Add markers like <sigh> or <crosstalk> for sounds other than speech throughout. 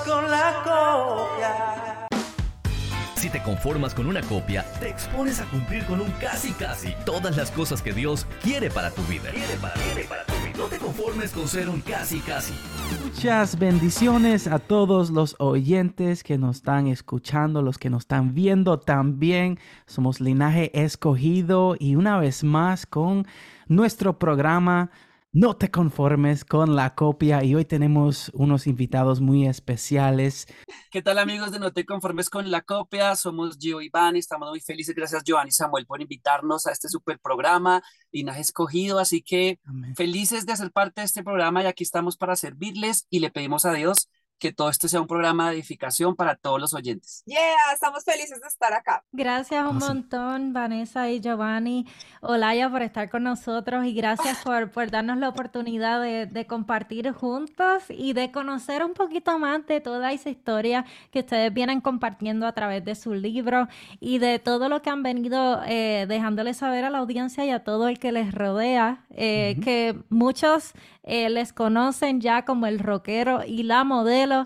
con la copia. Si te conformas con una copia, te expones a cumplir con un casi casi todas las cosas que Dios quiere para tu vida. Quiere para, quiere para tu vida. No te conformes con ser un casi casi. Muchas bendiciones a todos los oyentes que nos están escuchando, los que nos están viendo también. Somos Linaje Escogido y una vez más con nuestro programa no te conformes con la copia y hoy tenemos unos invitados muy especiales. ¿Qué tal amigos de No te conformes con la copia? Somos Gio y Iván y estamos muy felices. Gracias Giovanni y Samuel por invitarnos a este super programa, Linaje Escogido. Así que felices de hacer parte de este programa y aquí estamos para servirles y le pedimos a Dios que todo esto sea un programa de edificación para todos los oyentes. Yeah, estamos felices de estar acá. Gracias un montón, Vanessa y Giovanni, Olaya, por estar con nosotros y gracias por, por darnos la oportunidad de, de, compartir juntos y de conocer un poquito más de toda esa historia que ustedes vienen compartiendo a través de su libro y de todo lo que han venido eh, dejándoles saber a la audiencia y a todo el que les rodea, eh, que muchos eh, les conocen ya como el rockero y la modelo.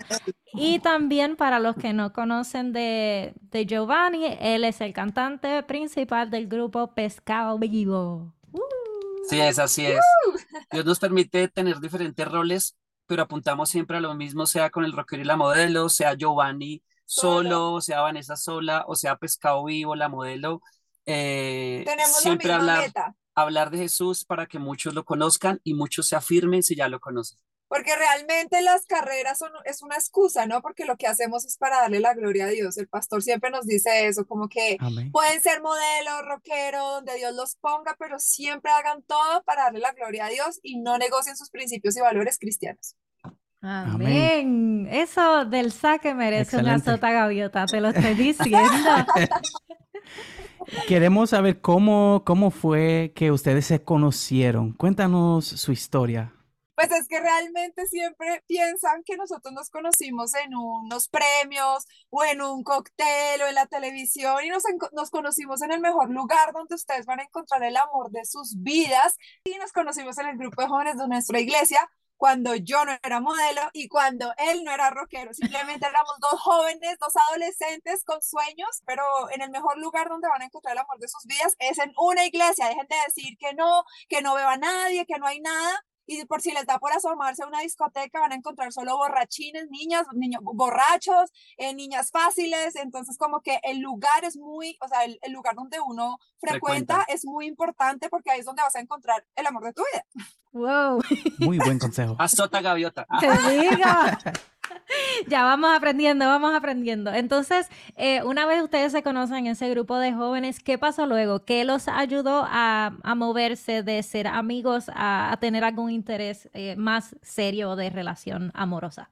Y también para los que no conocen de, de Giovanni, él es el cantante principal del grupo Pescado Vivo. Sí, es así es. Dios nos permite tener diferentes roles, pero apuntamos siempre a lo mismo, sea con el rockero y la modelo, sea Giovanni solo, sea Vanessa sola, o sea Pescado Vivo, la modelo. Eh, Tenemos siempre la misma hablar, meta. Hablar de Jesús para que muchos lo conozcan y muchos se afirmen si ya lo conocen. Porque realmente las carreras son, es una excusa, ¿no? Porque lo que hacemos es para darle la gloria a Dios. El pastor siempre nos dice eso, como que Amén. pueden ser modelos, rockeros, donde Dios los ponga, pero siempre hagan todo para darle la gloria a Dios y no negocien sus principios y valores cristianos. Amén. Eso del saque merece una sota gaviota, te lo estoy diciendo. <laughs> Queremos saber cómo, cómo fue que ustedes se conocieron. Cuéntanos su historia. Pues es que realmente siempre piensan que nosotros nos conocimos en unos premios o en un cóctel o en la televisión y nos, nos conocimos en el mejor lugar donde ustedes van a encontrar el amor de sus vidas y nos conocimos en el grupo de jóvenes de nuestra iglesia cuando yo no era modelo y cuando él no era rockero. Simplemente éramos dos jóvenes, dos adolescentes con sueños, pero en el mejor lugar donde van a encontrar el amor de sus vidas es en una iglesia. Dejen de decir que no, que no veo a nadie, que no hay nada y por si les da por asomarse a una discoteca, van a encontrar solo borrachines, niñas, niños borrachos, eh, niñas fáciles. Entonces, como que el lugar es muy, o sea, el, el lugar donde uno frecuenta, Frecuenta. es muy importante porque ahí es donde vas a encontrar el amor de tu vida. Wow, Muy buen consejo. Azota Gaviota. <laughs> Te digo. <laughs> <laughs> Ya vamos aprendiendo, vamos aprendiendo. Entonces, eh, una vez ustedes se conocen en ese grupo de jóvenes, ¿qué pasó luego? ¿Qué los ayudó a, a moverse de ser amigos a, a tener algún interés eh, más serio de relación amorosa?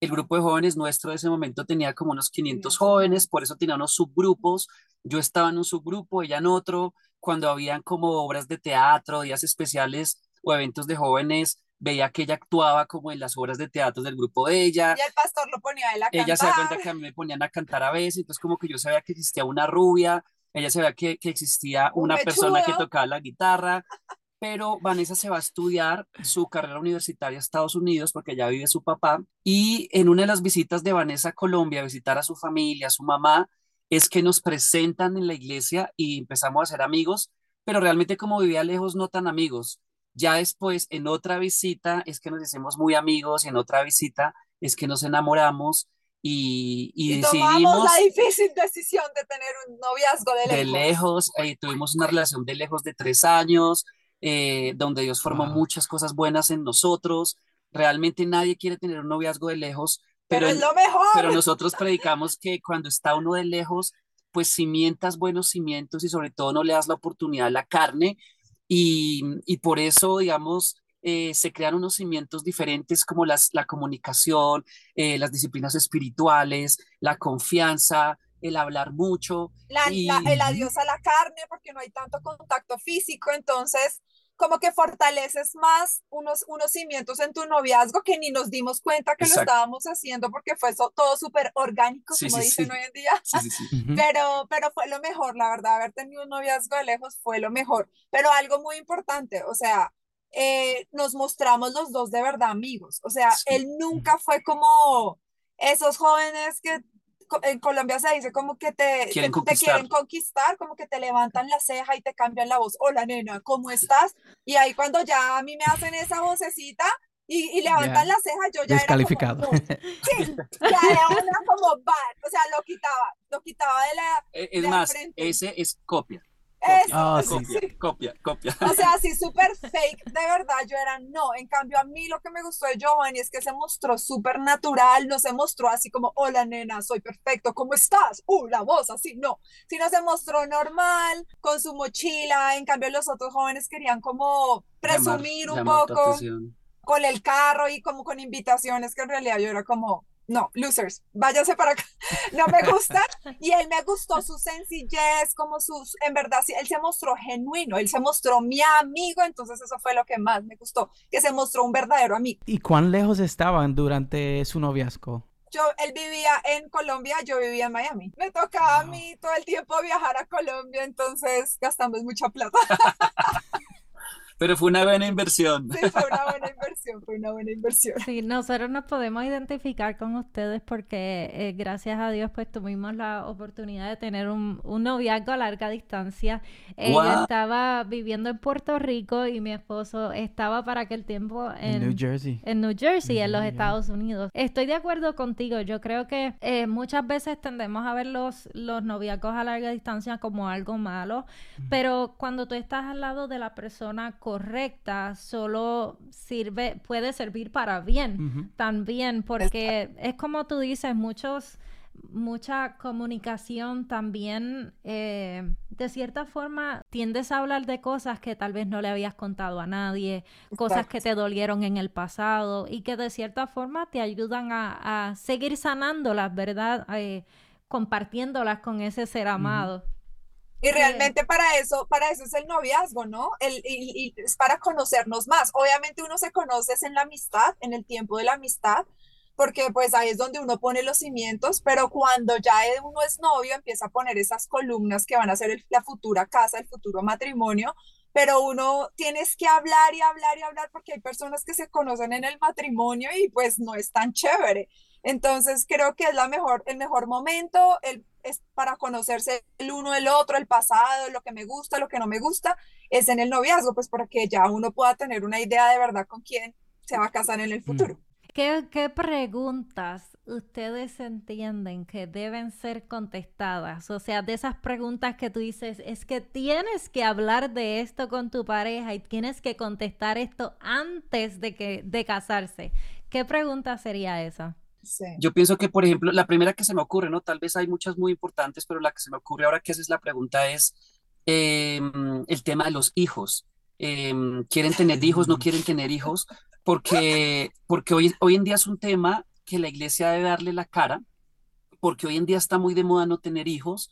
El grupo de jóvenes nuestro de ese momento tenía como unos 500 jóvenes, por eso tenía unos subgrupos. Yo estaba en un subgrupo, ella en otro. Cuando habían como obras de teatro, días especiales o eventos de jóvenes, veía que ella actuaba como en las obras de teatro del grupo de ella. Y el pastor lo ponía a él a Ella se da cuenta que a mí me ponían a cantar a veces, entonces como que yo sabía que existía una rubia, ella sabía que, que existía Un una persona que tocaba la guitarra, pero Vanessa se va a estudiar su carrera universitaria a Estados Unidos porque allá vive su papá y en una de las visitas de Vanessa a Colombia, a visitar a su familia, a su mamá, es que nos presentan en la iglesia y empezamos a ser amigos, pero realmente como vivía lejos, no tan amigos. Ya después, en otra visita, es que nos hicimos muy amigos, y en otra visita es que nos enamoramos y, y Y tomamos decidimos la difícil decisión de tener un noviazgo de de lejos. lejos, eh, tuvimos una relación de lejos de tres años, eh, donde Dios formó Wow. muchas cosas buenas en nosotros. Realmente nadie quiere tener un noviazgo de lejos, Pero pero, es lo mejor. pero <laughs> nosotros predicamos que cuando está uno de lejos, pues cimientas buenos cimientos y sobre todo no le das la oportunidad a la carne y, y por eso, digamos, eh, se crean unos cimientos diferentes como las, la comunicación, eh, las disciplinas espirituales, la confianza, el hablar mucho. la, Y- la- el adiós a la carne porque no hay tanto contacto físico, entonces como que fortaleces más unos, unos cimientos en tu noviazgo que ni nos dimos cuenta que Exacto. lo estábamos haciendo porque fue so- todo súper orgánico, Sí, como sí, dicen sí. hoy en día, Sí, sí, sí. Ujú. pero, pero fue lo mejor, la verdad, haber tenido un noviazgo de lejos fue lo mejor, pero algo muy importante, o sea, eh, nos mostramos los dos de verdad amigos, o sea, Sí. él nunca fue como esos jóvenes que en Colombia se dice como que te, Quieren te- quieren conquistar, como que te levantan la ceja y te cambian la voz. Hola, nena, ¿cómo estás? Y ahí cuando ya a mí me hacen esa vocecita y, y levantan Ya. la ceja, yo ya Descalificado. era como, no, sí, ya era una como bad, o sea, lo quitaba, lo quitaba de la, <laughs> Eh, Es de más, frente. ese es copia. Eso, sí. Copia, copia, copia. O sea, <laughs> así súper fake, de verdad, yo era no. En cambio, a mí lo que me gustó de Giovanni es que se mostró súper natural, no se mostró así como, hola nena, soy perfecto, ¿cómo estás? Uh, la voz así, no. Sino se mostró normal, con su mochila. En cambio, los otros jóvenes querían como presumir Llamar- un llamar poco con el carro y como con invitaciones que en realidad yo era como, no, losers, váyanse para acá, no me gusta. <laughs> Y él me gustó su sencillez, como sus, en verdad, sí, él se mostró genuino, él se mostró mi amigo, entonces eso fue lo que más me gustó, que se mostró un verdadero amigo. ¿Y cuán lejos estaban durante su noviazgo? Yo, él vivía en Colombia, yo vivía en Miami. Me tocaba a mí todo el tiempo viajar a Colombia, entonces gastamos mucha plata. <laughs> Pero fue una buena inversión. Sí, fue una buena <laughs> inversión, fue una buena inversión. Sí, nosotros nos podemos identificar con ustedes porque eh, gracias a Dios pues tuvimos la oportunidad de tener un, un noviazgo a larga distancia. Ella estaba viviendo en Puerto Rico y mi esposo estaba para aquel tiempo En New Jersey. en New Jersey, en los. Estados Unidos. Estoy de acuerdo contigo. Yo creo que eh, muchas veces tendemos a ver los, los noviazgos a larga distancia como algo malo, pero cuando tú estás al lado de la persona correcta, solo sirve, puede servir para bien también, porque es como tú dices, muchos, mucha comunicación también, eh, de cierta forma, tiendes a hablar de cosas que tal vez no le habías contado a nadie, cosas que te dolieron en el pasado y que de cierta forma te ayudan a, a seguir sanándolas, ¿verdad? Eh, compartiéndolas con ese ser amado. Y realmente para eso, para eso es el noviazgo, ¿no? El, y, y es para conocernos más. Obviamente uno se conoce en la amistad, en el tiempo de la amistad, porque pues ahí es donde uno pone los cimientos, pero cuando ya uno es novio empieza a poner esas columnas que van a ser el- la futura casa, el futuro matrimonio, pero uno tienes que hablar y hablar y hablar porque hay personas que se conocen en el matrimonio y pues no es tan chévere. Entonces creo que es la mejor, el mejor momento el, es para conocerse el uno el otro, el pasado, lo que me gusta, lo que no me gusta, es en el noviazgo, pues para que ya uno pueda tener una idea de verdad con quién se va a casar en el futuro. ¿Qué, qué preguntas ustedes entienden que deben ser contestadas? O sea, de esas preguntas que tú dices, es que tienes que hablar de esto con tu pareja y tienes que contestar esto antes de que de casarse. ¿Qué pregunta sería esa? Yo pienso que, por ejemplo, la primera que se me ocurre, ¿no? Tal vez hay muchas muy importantes, pero la que se me ocurre ahora que haces la pregunta es em, el tema de los hijos. Em, ¿quieren tener hijos? ¿No quieren tener hijos? Porque, porque hoy, hoy en día es un tema que la iglesia debe darle la cara, porque hoy en día está muy de moda no tener hijos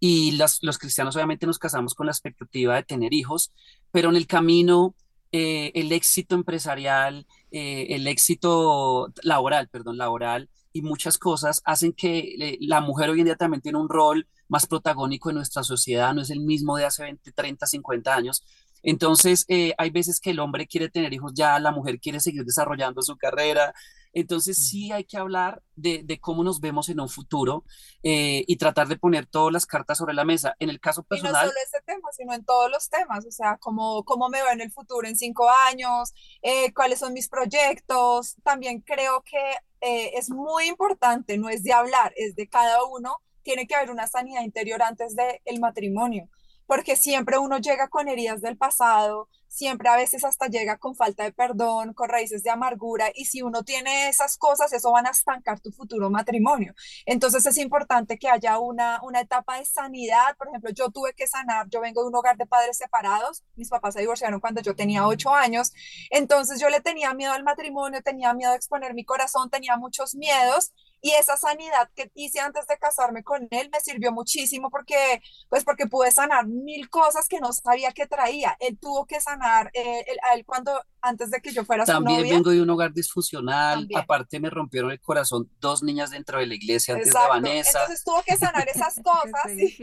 y las- los cristianos obviamente nos casamos con la expectativa de tener hijos, pero en el camino eh, el éxito empresarial, eh, el éxito laboral, perdón, laboral y muchas cosas hacen que eh, la mujer hoy en día también tiene un rol más protagónico en nuestra sociedad, no es el mismo de hace 20, 30, 50 años. Entonces, eh, hay veces que el hombre quiere tener hijos ya, la mujer quiere seguir desarrollando su carrera. Entonces, sí hay que hablar de, de cómo nos vemos en un futuro eh, y tratar de poner todas las cartas sobre la mesa. En el caso Y no personal, solo ese tema, sino en todos los temas, o sea, cómo, cómo me veo en el futuro en cinco años, eh, cuáles son mis proyectos. También creo que eh, es muy importante, no es de hablar, es de cada uno. Tiene que haber una sanidad interior antes del matrimonio, porque siempre uno llega con heridas del pasado, siempre a veces hasta llega con falta de perdón, con raíces de amargura, y si uno tiene esas cosas, eso van a estancar tu futuro matrimonio. Entonces es importante que haya una, una etapa de sanidad. Por ejemplo, yo tuve que sanar, yo vengo de un hogar de padres separados, mis papás se divorciaron cuando yo tenía ocho años, entonces yo le tenía miedo al matrimonio, tenía miedo de exponer mi corazón, tenía muchos miedos. Y esa sanidad que hice antes de casarme con él me sirvió muchísimo porque, pues porque pude sanar mil cosas que no sabía que traía. Él tuvo que sanar, eh, él, a él cuando, antes de que yo fuera su También novia. vengo de un hogar disfuncional, También. aparte me rompieron el corazón dos niñas dentro de la iglesia antes de Exacto. Vanessa. Entonces tuvo que sanar esas <laughs> ¿Qué cosas y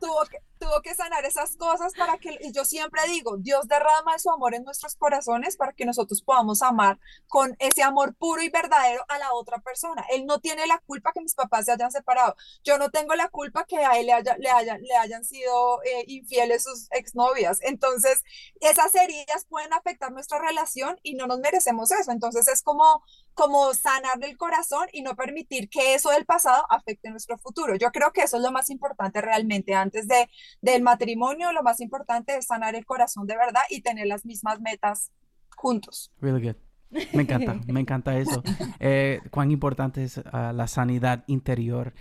tuvo que, tuvo que sanar esas cosas para que, y yo siempre digo, Dios derrama su amor en nuestros corazones para que nosotros podamos amar con ese amor puro y verdadero a la otra persona. Él no tiene tiene la culpa que mis papás se hayan separado. Yo no tengo la culpa que a él le, haya, le, hayan, le hayan sido eh, infieles sus exnovias. Entonces, esas heridas pueden afectar nuestra relación y no nos merecemos eso. Entonces, es como, como sanar el corazón y no permitir que eso del pasado afecte nuestro futuro. Yo creo que eso es lo más importante realmente. Antes de, del matrimonio, lo más importante es sanar el corazón de verdad y tener las mismas metas juntos. Really good. Me encanta, me encanta eso. Eh, cuán importante es uh, la sanidad interior.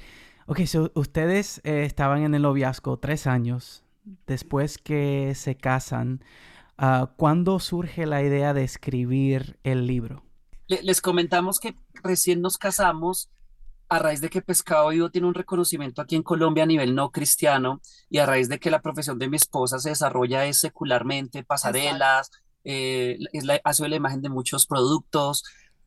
Ok, so ustedes eh, estaban en el noviazgo tres años. Después que se casan, uh, ¿cuándo surge la idea de escribir el libro? Les comentamos que recién nos casamos a raíz de que Pescado Vivo tiene un reconocimiento aquí en Colombia a nivel no cristiano y a raíz de que la profesión de mi esposa se desarrolla es secularmente, pasarelas, eh, es la, ha sido la imagen de muchos productos.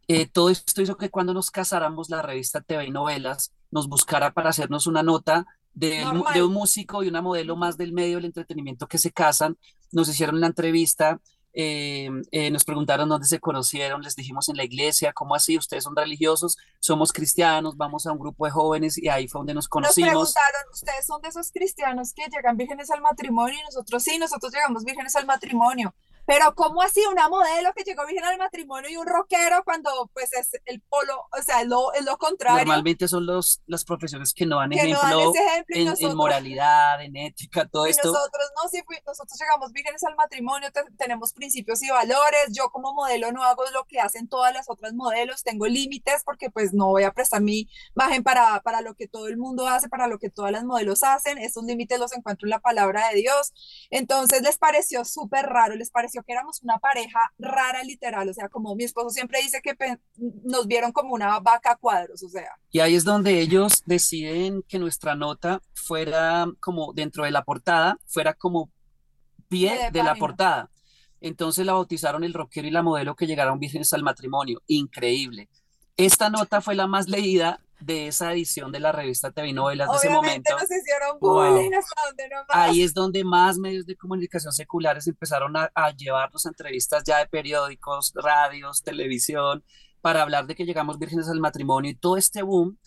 Eh, todo esto hizo que cuando nos casáramos la revista TV y Novelas nos buscara para hacernos una nota de, de un músico y una modelo más del medio del entretenimiento que se casan. Nos hicieron la entrevista eh, eh, nos preguntaron dónde se conocieron, les dijimos en la iglesia, ¿cómo así? Ustedes son religiosos, somos cristianos, vamos a un grupo de jóvenes y ahí fue donde nos conocimos. Nos preguntaron, ¿ustedes son de esos cristianos que llegan vírgenes al matrimonio? Y nosotros sí, nosotros llegamos vírgenes al matrimonio. Pero ¿cómo así una modelo que llegó virgen al matrimonio y un rockero cuando pues es el polo, o sea, es lo, es lo contrario? Normalmente son los, las profesiones que no dan ejemplo, no dan ejemplo en, nosotros, en, moralidad, en ética, todo y esto. Nosotros no, sí, nosotros llegamos vírgenes al matrimonio, te, tenemos principios y valores, yo como modelo no hago lo que hacen todas las otras modelos, tengo límites porque pues no voy a prestar mi imagen para, para lo que todo el mundo hace, para lo que todas las modelos hacen, esos límites los encuentro en la palabra de Dios. Entonces les pareció súper raro, les pareció que éramos una pareja rara literal, o sea, como mi esposo siempre dice que nos vieron como una vaca a cuadros, o sea. Y ahí es donde ellos deciden que nuestra nota fuera como dentro de la portada, fuera como pie de, de la portada. Entonces la bautizaron el rockero y la modelo que llegaron vírgenes al matrimonio. Increíble. Esta nota fue la más leída de esa edición de la revista TV Novelas de ese momento. Nos hicieron bullying wow. hasta donde no más. Ahí es donde más medios de comunicación seculares empezaron a, a llevarnos a entrevistas ya de periódicos, radios, televisión, para hablar de que llegamos vírgenes al matrimonio y todo este boom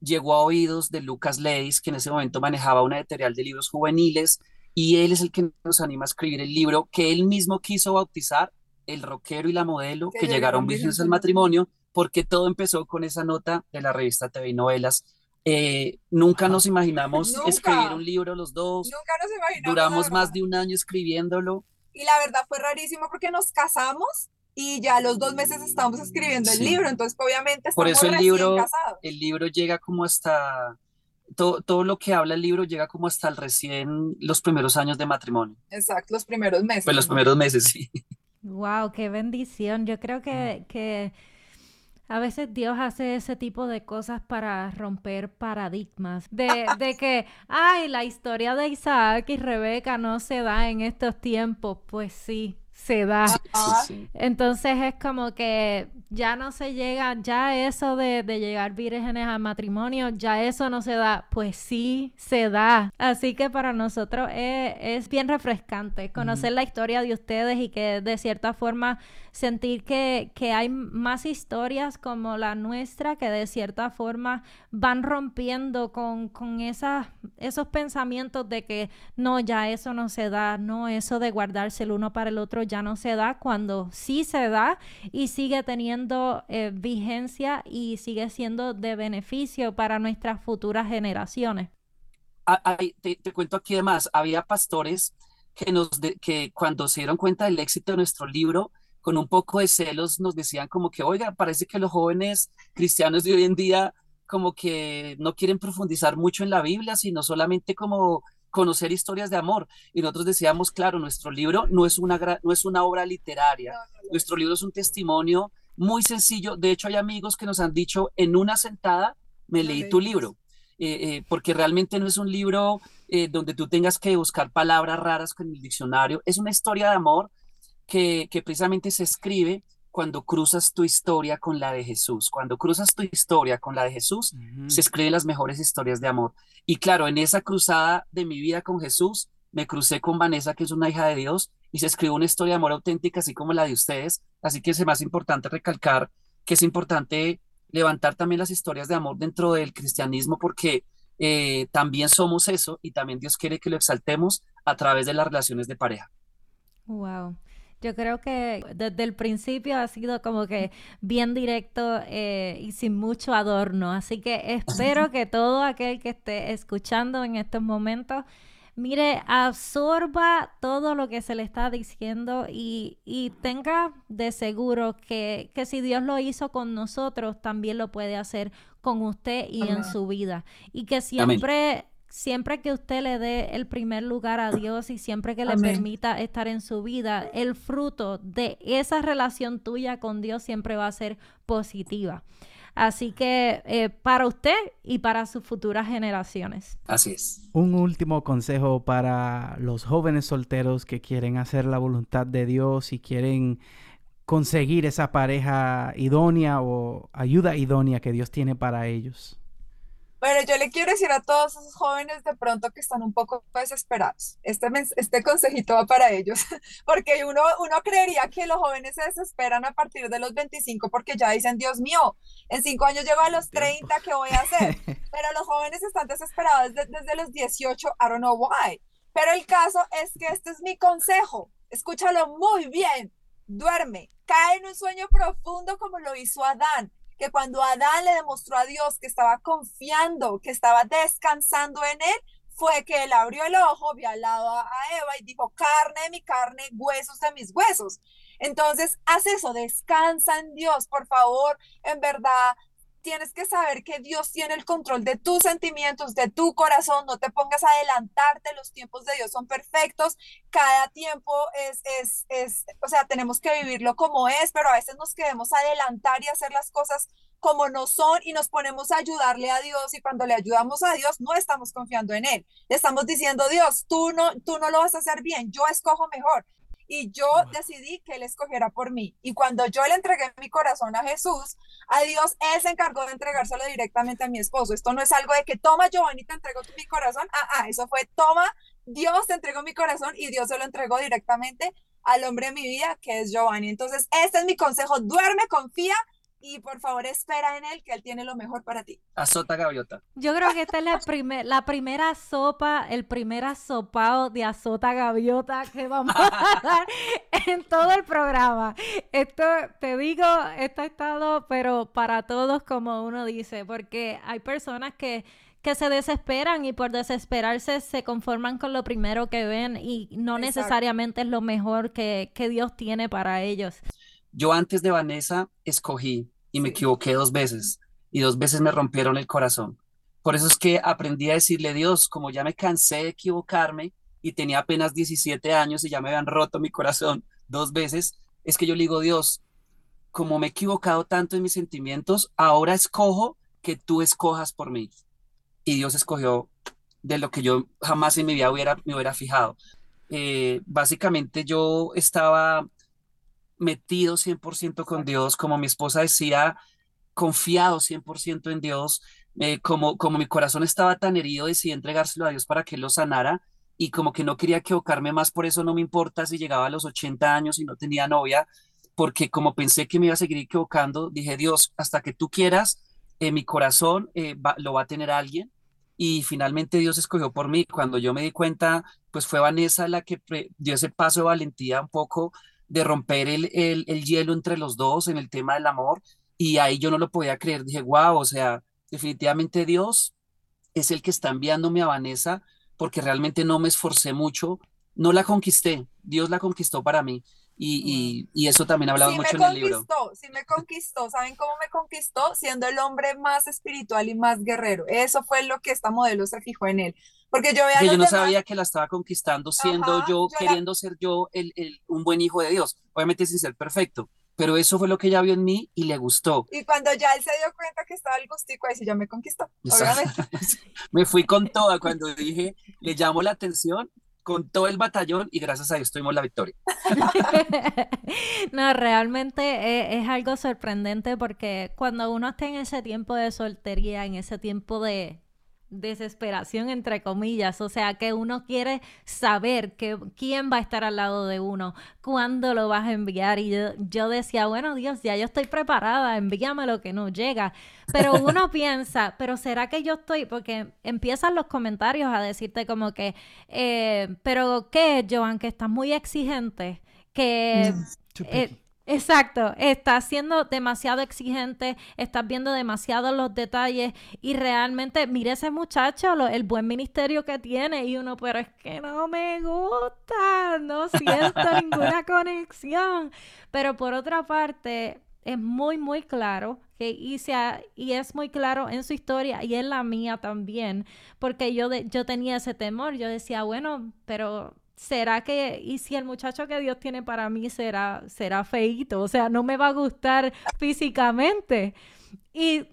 llegó a oídos de Lucas Leis, que en ese momento manejaba una editorial de libros juveniles, y él es el que nos anima a escribir el libro que él mismo quiso bautizar El rockero y la modelo que, que llegaron vírgenes al matrimonio, porque todo empezó con esa nota de la revista TV Novelas. Eh, nunca nos imaginamos ¿Nunca? escribir un libro los dos. Nunca nos imaginamos. Duramos más de un año escribiéndolo. Y la verdad fue rarísimo porque nos casamos y ya los dos meses estamos escribiendo el Sí. libro, entonces obviamente estamos Por eso el recién libro, casados. el libro llega como hasta todo, todo lo que habla el libro llega como hasta el recién los primeros años de matrimonio. Exacto, los primeros meses. Pues los primeros meses, sí. Wow, qué bendición. Yo creo que, que a veces Dios hace ese tipo de cosas para romper paradigmas. De, <laughs> de que, ay, la historia de Isaac y Rebeca no se da en estos tiempos. Pues sí, se da. Entonces es como que ya no se llega, ya eso de, de llegar vírgenes al matrimonio, ya eso no se da. Pues sí, se da. Así que para nosotros es, es bien refrescante conocer la historia de ustedes y que de cierta forma sentir que, que hay más historias como la nuestra que de cierta forma van rompiendo con, con esas, esos pensamientos de que no, ya eso no se da, no, eso de guardarse el uno para el otro ya no se da, cuando sí se da y sigue teniendo eh, vigencia y sigue siendo de beneficio para nuestras futuras generaciones. Ah, ay, te, te cuento aquí además, había pastores que, nos que cuando se dieron cuenta del éxito de nuestro libro, con un poco de celos nos decían como que, oiga, parece que los jóvenes cristianos de hoy en día como que no quieren profundizar mucho en la Biblia, sino solamente como conocer historias de amor. Y nosotros decíamos, claro, nuestro libro no es una, no es una obra literaria, No, no, no. nuestro libro es un testimonio muy sencillo. De hecho, hay amigos que nos han dicho, en una sentada, me leí tu libro. Eh, eh, porque realmente no es un libro eh, donde tú tengas que buscar palabras raras con el diccionario. Es una historia de amor que, que precisamente se escribe cuando cruzas tu historia con la de Jesús. Cuando cruzas tu historia con la de Jesús, Ujú. se escriben las mejores historias de amor. Y claro, en esa cruzada de mi vida con Jesús, me crucé con Vanessa, que es una hija de Dios, y se escribió una historia de amor auténtica, así como la de ustedes. Así que es más importante recalcar que es importante levantar también las historias de amor dentro del cristianismo porque eh, también somos eso y también Dios quiere que lo exaltemos a través de las relaciones de pareja. Wow. Yo creo que desde el principio ha sido como que bien directo eh, y sin mucho adorno. Así que espero que todo aquel que esté escuchando en estos momentos, mire, absorba todo lo que se le está diciendo y, y tenga de seguro que, que, si Dios lo hizo con nosotros, también lo puede hacer con usted y en su vida. Y que siempre siempre que usted le dé el primer lugar a Dios y siempre que le permita estar en su vida, el fruto de esa relación tuya con Dios siempre va a ser positiva. Así que eh, para usted y para sus futuras generaciones. Así es. Un último consejo para los jóvenes solteros que quieren hacer la voluntad de Dios y quieren conseguir esa pareja idónea o ayuda idónea que Dios tiene para ellos. Bueno, yo le quiero decir a todos esos jóvenes de pronto que están un poco desesperados. Este, este consejito va para ellos, <laughs> porque uno, uno creería que los jóvenes se desesperan a partir de los 25 porque ya dicen, Dios mío, en cinco años llego a los 30, ¿qué voy a hacer? <laughs> Pero los jóvenes están desesperados desde, desde los 18, I don't know why. Pero el caso es que este es mi consejo, escúchalo muy bien, duerme, cae en un sueño profundo como lo hizo Adán que cuando Adán le demostró a Dios que estaba confiando, que estaba descansando en él, fue que él abrió el ojo, vio al lado a Eva y dijo, carne de mi carne, huesos de mis huesos. Entonces, haz eso, descansa en Dios, por favor, en verdad, tienes que saber que Dios tiene el control de tus sentimientos, de tu corazón, no te pongas a adelantarte, los tiempos de Dios son perfectos, cada tiempo es, es, es, o sea, tenemos que vivirlo como es, pero a veces nos queremos adelantar y hacer las cosas como no son y nos ponemos a ayudarle a Dios y cuando le ayudamos a Dios no estamos confiando en Él, le estamos diciendo, Dios, tú no, tú no lo vas a hacer bien, yo escojo mejor y yo decidí que Él escogiera por mí. Y cuando yo le entregué mi corazón a Jesús, a Dios, Él se encargó de entregárselo directamente a mi esposo. Esto no es algo de que toma Giovanni, te entrego mi corazón. Ah, ah, eso fue toma, Dios te entregó mi corazón y Dios se lo entregó directamente al hombre de mi vida, que es Giovanni. Entonces, este es mi consejo, duerme, confía y por favor espera en él que él tiene lo mejor para ti. Azota gaviota. Yo creo que esta es la, <laughs> primer, la primera sopa, el primer asopado de azota gaviota que vamos a <laughs> dar en todo el programa. Esto, te digo, esto ha estado, pero para todos, como uno dice, porque hay personas que que se desesperan y por desesperarse se conforman con lo primero que ven y no necesariamente es lo mejor que, que Dios tiene para ellos. Yo antes de Vanessa escogí y me equivoqué dos veces y dos veces me rompieron el corazón. Por eso es que aprendí a decirle, Dios, como ya me cansé de equivocarme y tenía apenas 17 años y ya me habían roto mi corazón dos veces, es que yo le digo, Dios, como me he equivocado tanto en mis sentimientos, ahora escojo que tú escojas por mí. Y Dios escogió de lo que yo jamás en mi vida hubiera, me hubiera fijado. Eh, básicamente yo estaba metido 100% con Dios, como mi esposa decía, confiado 100% en Dios, eh, como, como mi corazón estaba tan herido, decidí entregárselo a Dios para que lo sanara y como que no quería equivocarme más, por eso no me importa si llegaba a los 80 años y no tenía novia, porque como pensé que me iba a seguir equivocando, dije, Dios, hasta que tú quieras, eh, mi corazón eh, lo va a tener alguien. Y finalmente Dios escogió por mí. Cuando yo me di cuenta, pues fue Vanessa la que dio ese paso de valentía un poco de romper el, el, el, hielo entre los dos en el tema del amor y ahí yo no lo podía creer, dije, wow, o sea, definitivamente Dios es el que está enviándome a Vanessa porque realmente no me esforcé mucho, no la conquisté, Dios la conquistó para mí. Y, y, y, eso también hablaba mucho en el libro. Sí me conquistó, ¿saben cómo me conquistó? Siendo el hombre más espiritual y más guerrero. Eso fue lo que esta modelo se fijó en él. Porque yo veía yo no sabía que la estaba conquistando siendo yo, queriendo ser yo el, el, un buen hijo de Dios, obviamente sin ser perfecto, pero eso fue lo que ella vio en mí y le gustó. Y cuando ya él se dio cuenta que estaba el gustico, ahí sí ya me conquistó, obviamente. <laughs> me fui con toda cuando dije, le llamo la atención, con todo el batallón y gracias a Dios tuvimos la victoria. <laughs> no, realmente es, algo sorprendente porque cuando uno está en ese tiempo de soltería, en ese tiempo de, desesperación entre comillas, o sea que uno quiere saber que, quién va a estar al lado de uno, cuándo lo vas a enviar. Y yo, yo decía, bueno Dios, ya yo estoy preparada, envíame lo que no llega, pero <laughs> uno piensa, pero será que yo estoy, porque empiezan los comentarios a decirte como que, eh, pero qué, Joan, que estás muy exigente, que... Eh, Exacto, estás siendo demasiado exigente, estás viendo demasiado los detalles y realmente, mire ese muchacho, el buen ministerio que tiene y uno, pero es que no me gusta, no siento <laughs> ninguna conexión. Pero por otra parte, es muy, muy claro que hice y es muy claro en su historia y en la mía también, porque yo, yo tenía ese temor, yo decía, bueno, pero ¿será que, y si el muchacho que Dios tiene para mí será, será feíto? O sea, no me va a gustar físicamente. Y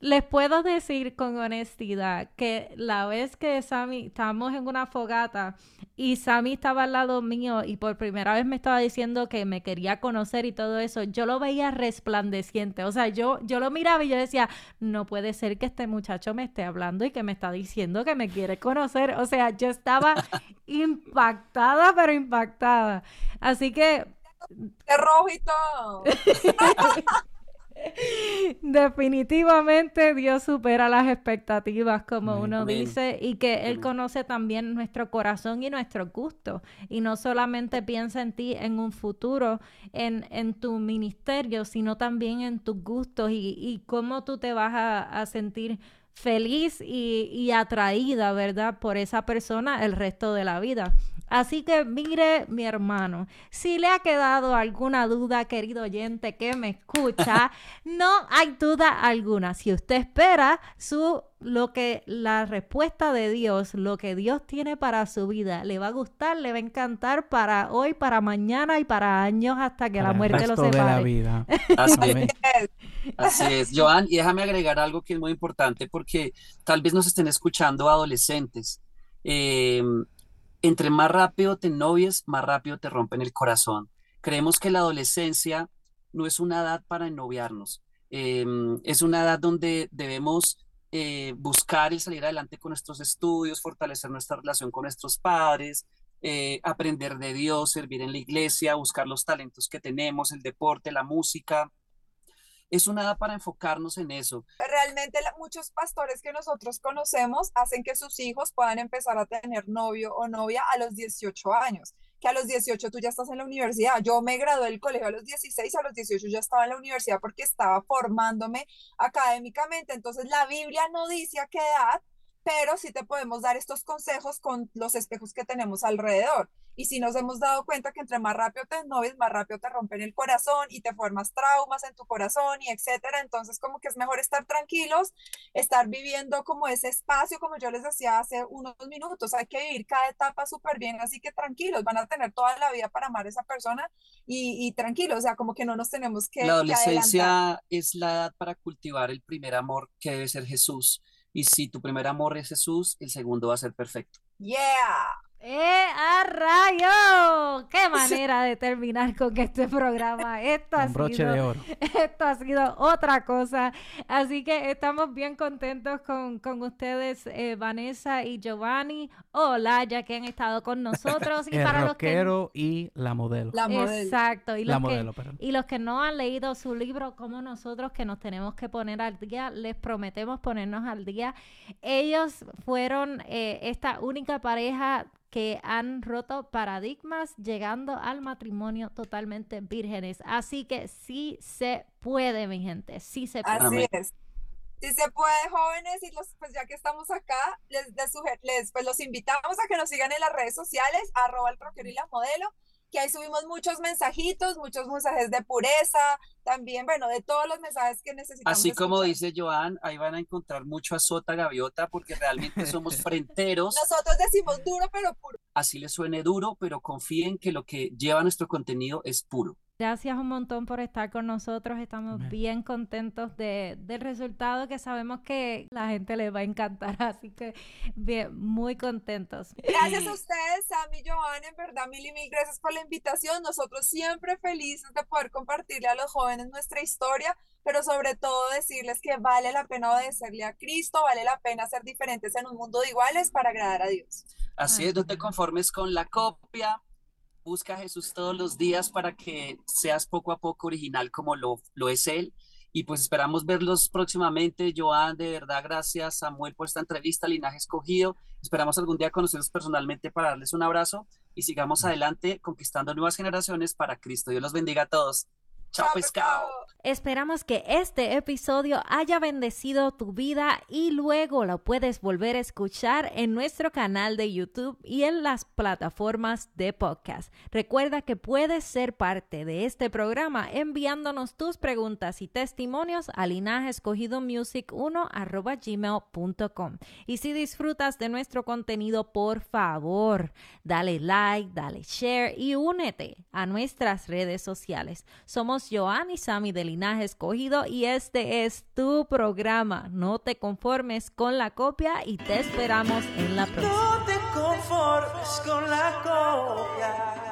les puedo decir con honestidad que la vez que Sammy, estábamos en una fogata y Sammy estaba al lado mío y por primera vez me estaba diciendo que me quería conocer y todo eso, yo lo veía resplandeciente. O sea, yo, yo lo miraba y yo decía, no puede ser que este muchacho me esté hablando y que me está diciendo que me quiere conocer. O sea, yo estaba <laughs> impactada, pero impactada. Así que... De rojo y todo. <laughs> Definitivamente Dios supera las expectativas, como uno dice, y que Él conoce también nuestro corazón y nuestro gusto. Y no solamente piensa en ti en un futuro, en, en tu ministerio, sino también en tus gustos y, y cómo tú te vas a, a sentir feliz y, y, atraída, ¿verdad? Por esa persona el resto de la vida. Así que mire, mi hermano, si le ha quedado alguna duda, querido oyente que me escucha, <laughs> no hay duda alguna. Si usted espera su lo que la respuesta de Dios, lo que Dios tiene para su vida, le va a gustar, le va a encantar para hoy, para mañana y para años hasta que la muerte lo separe. la vida. <laughs> Así es. Así es, Joan, y déjame agregar algo que es muy importante porque tal vez nos estén escuchando adolescentes. Eh, entre más rápido te novies, más rápido te rompen el corazón. Creemos que la adolescencia no es una edad para ennoviarnos, em, es una edad donde debemos eh, buscar y salir adelante con nuestros estudios, fortalecer nuestra relación con nuestros padres, eh, aprender de Dios, servir en la iglesia, buscar los talentos que tenemos, el deporte, la música, es una edad para enfocarnos en eso. Realmente muchos pastores que nosotros conocemos hacen que sus hijos puedan empezar a tener novio o novia a los 18 años, que a los 18 tú ya estás en la universidad. Yo me gradué del colegio a los 16, a los 18 ya estaba en la universidad porque estaba formándome académicamente. Entonces la Biblia no dice a qué edad, pero sí te podemos dar estos consejos con los espejos que tenemos alrededor. Y si nos hemos dado cuenta que entre más rápido te novies, más rápido te rompen el corazón y te formas traumas en tu corazón y etcétera. Entonces, como que es mejor estar tranquilos, estar viviendo como ese espacio, como yo les decía hace unos minutos. Hay que vivir cada etapa súper bien, así que tranquilos, van a tener toda la vida para amar a esa persona y, y tranquilos, o sea, como que no nos tenemos que. La adolescencia es la edad para cultivar el primer amor que debe ser Jesús. Y si tu primer amor es Jesús, el segundo va a ser perfecto. Yeah. ¡Eh, a rayo! ¡Qué <laughs> manera de terminar con este programa! Esto ha, sido, <laughs> esto ha sido otra cosa. Así que estamos bien contentos con, con ustedes, eh, Vanessa y Giovanni. Hola, ya que han estado con nosotros. <laughs> Y El para los que... y la modelo. La modelo. Exacto. Y los, la modelo, que, y los que no han leído su libro, como nosotros, que nos tenemos que poner al día, les prometemos ponernos al día. Ellos fueron eh, esta única pareja que han roto paradigmas llegando al matrimonio totalmente vírgenes. Así que sí se puede, mi gente, sí se puede. Así es. Sí se puede, jóvenes, y los, pues ya que estamos acá, les, les, pues los invitamos a que nos sigan en las redes sociales, arroba el rockero y la modelo, que ahí subimos muchos mensajitos, muchos mensajes de pureza, también, bueno, de todos los mensajes que necesitamos. Así como dice Joan, ahí van a encontrar mucho azota gaviota porque realmente somos <laughs> frenteros. Nosotros decimos duro pero puro. Así les suene duro, pero confíen que lo que lleva nuestro contenido es puro. Gracias un montón por estar con nosotros. Estamos bien contentos de, del resultado que sabemos que la gente les va a encantar. <laughs> Así que bien, muy contentos. Gracias a ustedes, Sammy y Joan. En verdad, mil y mil gracias por la invitación. Nosotros siempre felices de poder compartirle a los jóvenes nuestra historia, pero sobre todo decirles que vale la pena obedecerle a Cristo, vale la pena ser diferentes en un mundo de iguales para agradar a Dios. Así es, no te conformes con la copia Busca a Jesús todos los días para que seas poco a poco original como lo, lo es Él. Y pues esperamos verlos próximamente. Joan, de verdad, gracias Samuel por esta entrevista, Linaje Escogido. Esperamos algún día conocerlos personalmente para darles un abrazo y sigamos adelante conquistando nuevas generaciones para Cristo. Dios los bendiga a todos. Chao, pescado. Esperamos que este episodio haya bendecido tu vida y luego lo puedes volver a escuchar en nuestro canal de YouTube y en las plataformas de podcast. Recuerda que puedes ser parte de este programa enviándonos tus preguntas y testimonios a linajescogidomusic1 Y si disfrutas de nuestro contenido, por favor, dale like, dale share y únete a nuestras redes sociales. Somos Joan y Sami de Linaje Escogido y este es tu programa. No te conformes con la copia y te esperamos en la próxima. No te conformes con la copia.